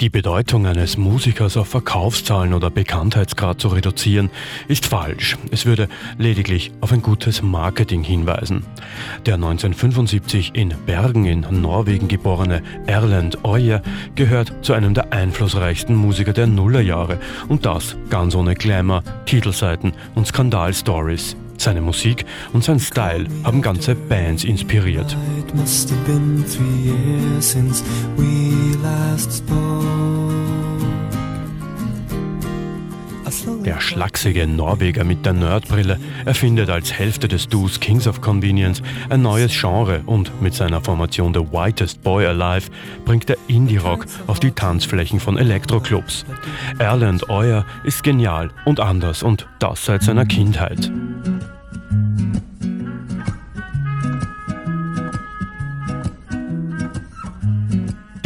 Die Bedeutung eines Musikers auf Verkaufszahlen oder Bekanntheitsgrad zu reduzieren, ist falsch. Es würde lediglich auf ein gutes Marketing hinweisen. Der 1975 in Bergen in Norwegen geborene Erland Øye gehört zu einem der einflussreichsten Musiker der Nullerjahre und das ganz ohne Glamour, Titelseiten und Skandalstories. Seine Musik und sein Style haben ganze Bands inspiriert. Der schlachsige Norweger mit der Nerdbrille erfindet als Hälfte des Duos Kings of Convenience ein neues Genre und mit seiner Formation The Whitest Boy Alive bringt er Indie-Rock auf die Tanzflächen von Elektroclubs. Erland Euer ist genial und anders und das seit seiner Kindheit.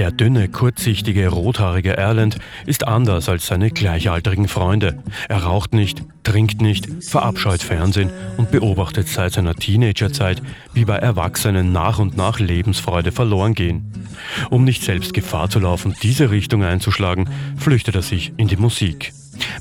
Der dünne, kurzsichtige, rothaarige Erland ist anders als seine gleichaltrigen Freunde. Er raucht nicht, trinkt nicht, verabscheut Fernsehen und beobachtet seit seiner Teenagerzeit, wie bei Erwachsenen nach und nach Lebensfreude verloren gehen. Um nicht selbst Gefahr zu laufen, diese Richtung einzuschlagen, flüchtet er sich in die Musik.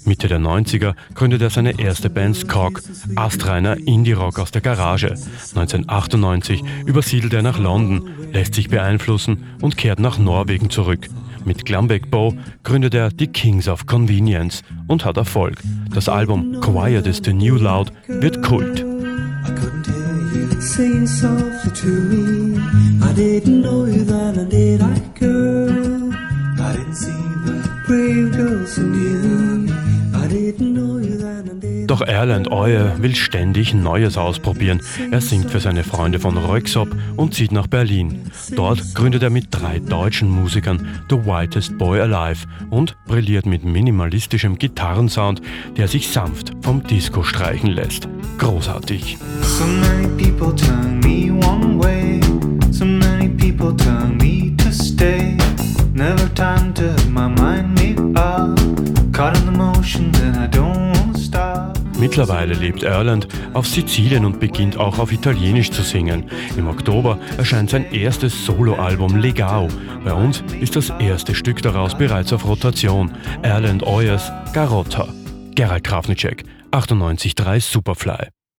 Mitte der 90er gründet er seine erste Band Skog, astreiner Indie-Rock aus der Garage. 1998 übersiedelt er nach London, lässt sich beeinflussen und kehrt nach Norwegen zurück. Mit Glambek Bow gründet er die Kings of Convenience und hat Erfolg. Das Album Quiet is the New Loud wird Kult. I didn't see Doch Erland Euer will ständig Neues ausprobieren. Er singt für seine Freunde von Röksop und zieht nach Berlin. Dort gründet er mit drei deutschen Musikern The Whitest Boy Alive und brilliert mit minimalistischem Gitarrensound, der sich sanft vom Disco streichen lässt. Großartig. So many people turn me one way. So many people turn me to stay. Never time to my mind me up. Caught in the motion, then I don't Mittlerweile lebt Erland auf Sizilien und beginnt auch auf Italienisch zu singen. Im Oktober erscheint sein erstes Soloalbum Legao. Bei uns ist das erste Stück daraus bereits auf Rotation. Erland Oyers Garotta. Gerald Krafnicek, 98.3 Superfly.